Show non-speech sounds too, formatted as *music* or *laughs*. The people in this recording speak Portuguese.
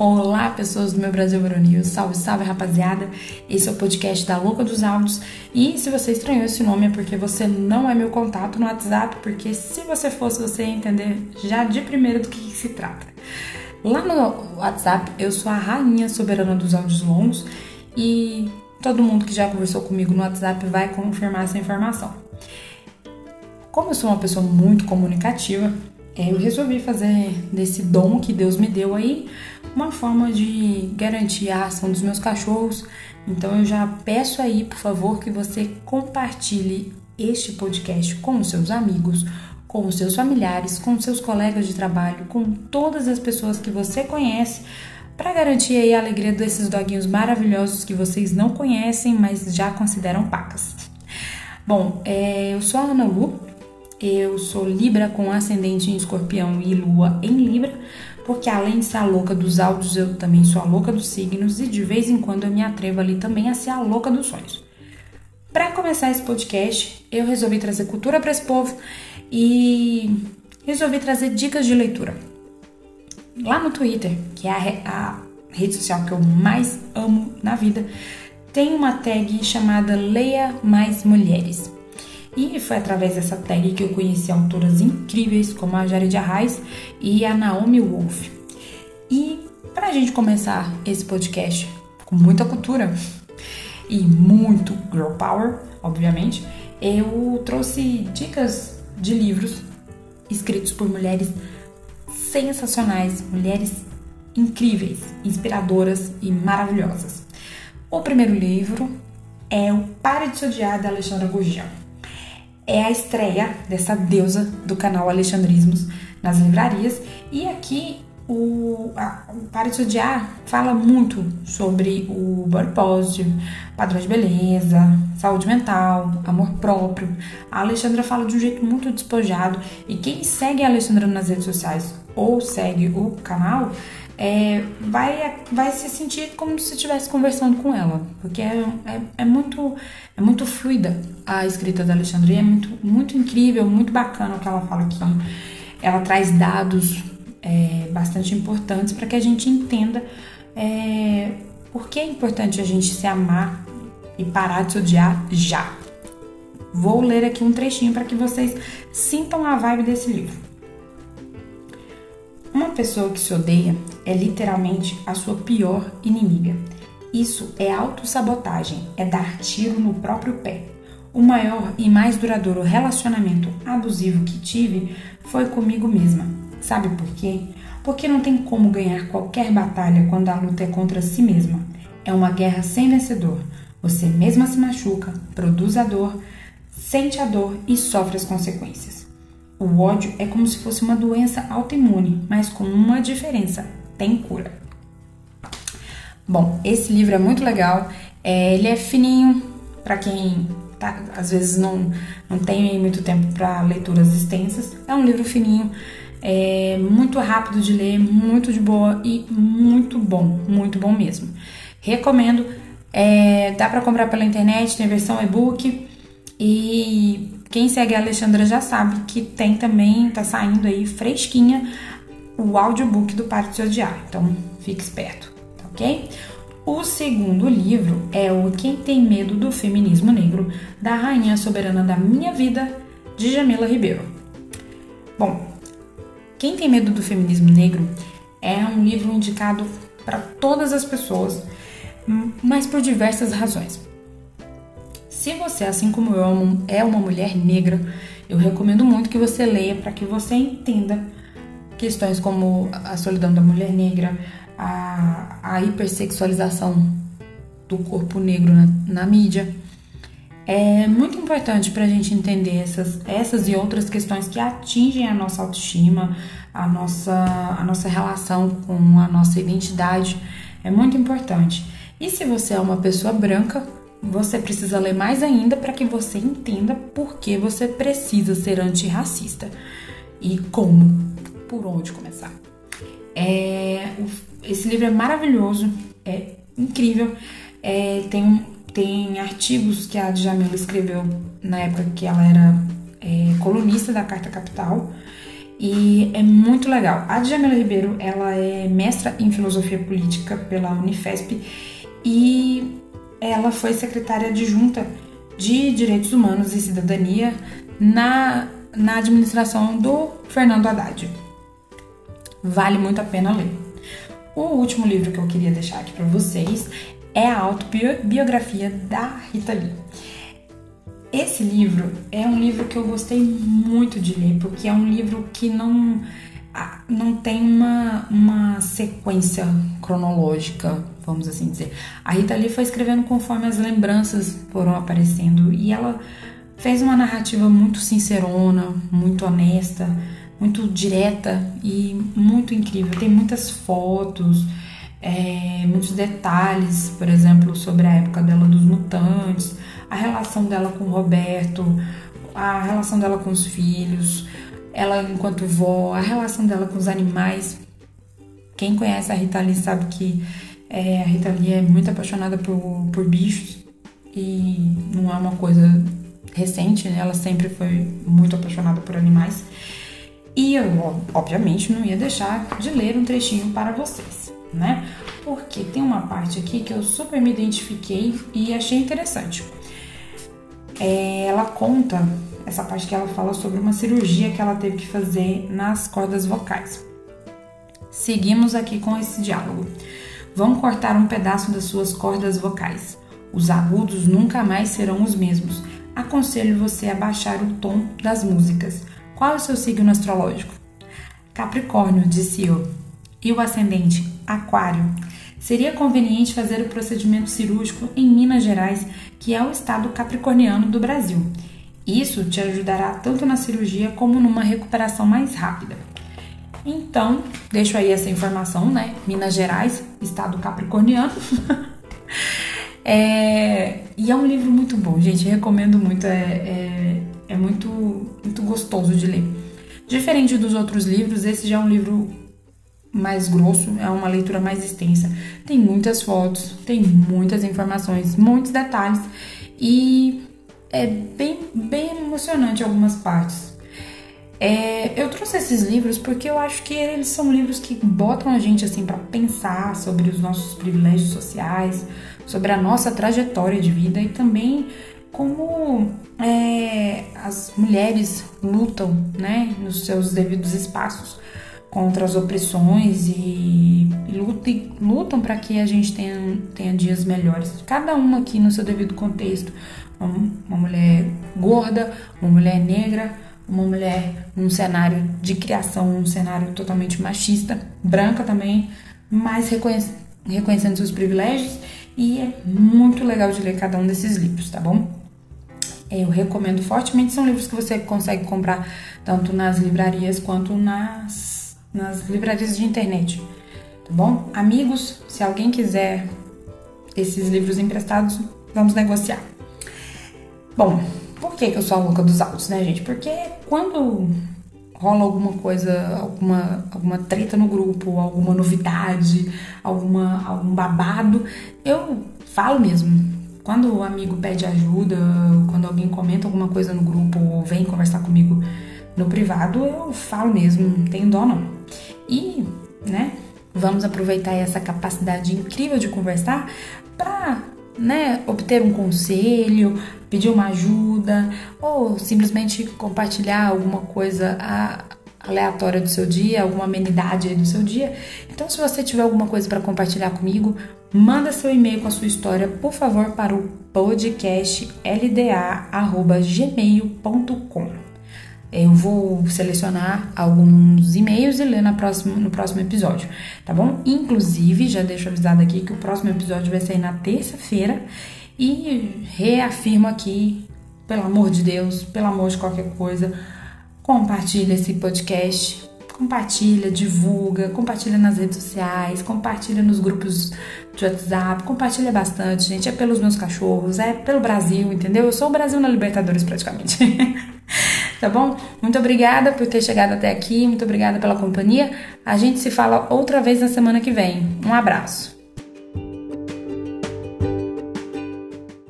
Olá, pessoas do meu Brasil Varonil. Salve, salve, rapaziada. Esse é o podcast da Louca dos Áudios. E se você estranhou esse nome é porque você não é meu contato no WhatsApp, porque se você fosse, você ia entender já de primeiro do que, que se trata. Lá no WhatsApp, eu sou a rainha soberana dos áudios longos e todo mundo que já conversou comigo no WhatsApp vai confirmar essa informação. Como eu sou uma pessoa muito comunicativa, eu resolvi fazer desse dom que Deus me deu aí uma forma de garantir a ação dos meus cachorros. Então eu já peço aí, por favor, que você compartilhe este podcast com os seus amigos, com os seus familiares, com os seus colegas de trabalho, com todas as pessoas que você conhece, para garantir aí a alegria desses doguinhos maravilhosos que vocês não conhecem, mas já consideram pacas. Bom, é, eu sou a Ana Lu, eu sou Libra com ascendente em escorpião e lua em Libra, porque além de ser a louca dos áudios, eu também sou a louca dos signos e de vez em quando eu me atrevo ali também a ser a louca dos sonhos. Para começar esse podcast, eu resolvi trazer cultura para esse povo e resolvi trazer dicas de leitura. Lá no Twitter, que é a, a rede social que eu mais amo na vida, tem uma tag chamada Leia Mais Mulheres. E foi através dessa tag que eu conheci autoras incríveis como a Jared Arraes e a Naomi Wolf. E para a gente começar esse podcast com muita cultura e muito girl power, obviamente, eu trouxe dicas de livros escritos por mulheres sensacionais, mulheres incríveis, inspiradoras e maravilhosas. O primeiro livro é O Pare de Se Odiar, da Alexandra Gurgel é a estreia dessa deusa do canal Alexandrismos nas livrarias. E aqui o, o Pare de Odiar fala muito sobre o body positive, padrão de beleza, saúde mental, amor próprio. A Alexandra fala de um jeito muito despojado e quem segue a Alexandra nas redes sociais ou segue o canal é, vai, vai se sentir como se estivesse conversando com ela, porque é, é, é, muito, é muito fluida a escrita da Alexandre, é muito, muito incrível, muito bacana o que ela fala aqui. Ela traz dados é, bastante importantes para que a gente entenda é, por que é importante a gente se amar e parar de se odiar já. Vou ler aqui um trechinho para que vocês sintam a vibe desse livro. Pessoa que se odeia é literalmente a sua pior inimiga. Isso é autossabotagem, é dar tiro no próprio pé. O maior e mais duradouro relacionamento abusivo que tive foi comigo mesma. Sabe por quê? Porque não tem como ganhar qualquer batalha quando a luta é contra si mesma. É uma guerra sem vencedor. Você mesma se machuca, produz a dor, sente a dor e sofre as consequências. O ódio é como se fosse uma doença autoimune, mas com uma diferença: tem cura. Bom, esse livro é muito legal. É, ele é fininho para quem tá, às vezes não, não tem muito tempo para leituras extensas. É um livro fininho, é muito rápido de ler, muito de boa e muito bom, muito bom mesmo. Recomendo. É, dá para comprar pela internet, tem versão e-book e quem segue a Alexandra já sabe que tem também, tá saindo aí fresquinha o audiobook do Pare de Odiar. Então, fique esperto, tá ok? O segundo livro é o Quem Tem Medo do Feminismo Negro, da Rainha Soberana da Minha Vida, de Jamila Ribeiro. Bom, Quem Tem Medo do Feminismo Negro é um livro indicado para todas as pessoas, mas por diversas razões. Se você, assim como eu, é uma mulher negra, eu recomendo muito que você leia para que você entenda questões como a solidão da mulher negra, a, a hipersexualização do corpo negro na, na mídia. É muito importante para a gente entender essas, essas e outras questões que atingem a nossa autoestima, a nossa, a nossa relação com a nossa identidade. É muito importante. E se você é uma pessoa branca, você precisa ler mais ainda para que você entenda por que você precisa ser antirracista e como, por onde começar. É, esse livro é maravilhoso, é incrível. É, tem, tem artigos que a Djamila escreveu na época que ela era é, colunista da Carta Capital e é muito legal. A Djamila Ribeiro, ela é mestra em filosofia política pela Unifesp e ela foi secretária adjunta de Direitos Humanos e Cidadania na, na administração do Fernando Haddad. Vale muito a pena ler. O último livro que eu queria deixar aqui para vocês é a autobiografia da Rita Lee. Esse livro é um livro que eu gostei muito de ler, porque é um livro que não, não tem uma, uma sequência cronológica, vamos assim dizer. A Rita Lee foi escrevendo conforme as lembranças foram aparecendo e ela fez uma narrativa muito sincerona, muito honesta, muito direta e muito incrível. Tem muitas fotos, é, muitos detalhes, por exemplo, sobre a época dela dos mutantes, a relação dela com o Roberto, a relação dela com os filhos, ela enquanto vó, a relação dela com os animais. Quem conhece a Rita Lee sabe que é, a Rita Lee é muito apaixonada por, por bichos e não é uma coisa recente, né? Ela sempre foi muito apaixonada por animais. E eu, obviamente, não ia deixar de ler um trechinho para vocês, né? Porque tem uma parte aqui que eu super me identifiquei e achei interessante. É, ela conta essa parte que ela fala sobre uma cirurgia que ela teve que fazer nas cordas vocais. Seguimos aqui com esse diálogo. Vão cortar um pedaço das suas cordas vocais. Os agudos nunca mais serão os mesmos. Aconselho você a baixar o tom das músicas. Qual é o seu signo astrológico? Capricórnio, disse eu. E o ascendente? Aquário. Seria conveniente fazer o procedimento cirúrgico em Minas Gerais, que é o estado capricorniano do Brasil. Isso te ajudará tanto na cirurgia como numa recuperação mais rápida. Então, deixo aí essa informação, né? Minas Gerais, estado capricorniano. *laughs* é, e é um livro muito bom, gente. Recomendo muito. É, é, é muito, muito gostoso de ler. Diferente dos outros livros, esse já é um livro mais grosso, é uma leitura mais extensa. Tem muitas fotos, tem muitas informações, muitos detalhes e é bem, emocionante algumas partes. É, eu trouxe esses livros porque eu acho que eles são livros que botam a gente assim para pensar sobre os nossos privilégios sociais, sobre a nossa trajetória de vida e também como é, as mulheres lutam, né, nos seus devidos espaços contra as opressões e, lutam, lutam para que a gente tenha, tenha dias melhores. Cada uma aqui no seu devido contexto. Uma, uma mulher gorda, uma mulher negra, uma mulher num cenário de criação, um cenário totalmente machista, branca também, mas reconhece, reconhecendo seus privilégios. E é muito legal de ler cada um desses livros, tá bom? Eu recomendo fortemente, são livros que você consegue comprar tanto nas livrarias quanto nas, nas livrarias de internet, tá bom? Amigos, se alguém quiser esses livros emprestados, vamos negociar. Bom, por que, eu sou a louca dos autos, né, gente? Porque quando rola alguma coisa, alguma, alguma treta no grupo, alguma novidade, alguma, algum babado, eu falo mesmo quando o amigo pede ajuda, quando alguém comenta alguma coisa no grupo ou vem conversar comigo no privado, eu falo mesmo, não tenho dó não. E, né, vamos aproveitar essa capacidade incrível de conversar para, né, obter um conselho, pedir uma ajuda ou simplesmente compartilhar alguma coisa aleatória do seu dia, alguma amenidade do seu dia. Então, se você tiver alguma coisa para compartilhar comigo, manda seu e-mail com a sua história, por favor, para o podcast lda@gmail.com. Eu vou selecionar alguns e-mails e ler na próxima, no próximo episódio, tá bom? Inclusive, já deixo avisado aqui que o próximo episódio vai sair na terça-feira e reafirmo aqui, pelo amor de Deus, pelo amor de qualquer coisa, compartilha esse podcast, compartilha, divulga, compartilha nas redes sociais, compartilha nos grupos de WhatsApp, compartilha bastante, gente. É pelos meus cachorros, é pelo Brasil, entendeu? Eu sou o Brasil na Libertadores praticamente. *laughs* tá bom? Muito obrigada por ter chegado até aqui, muito obrigada pela companhia. A gente se fala outra vez na semana que vem. Um abraço.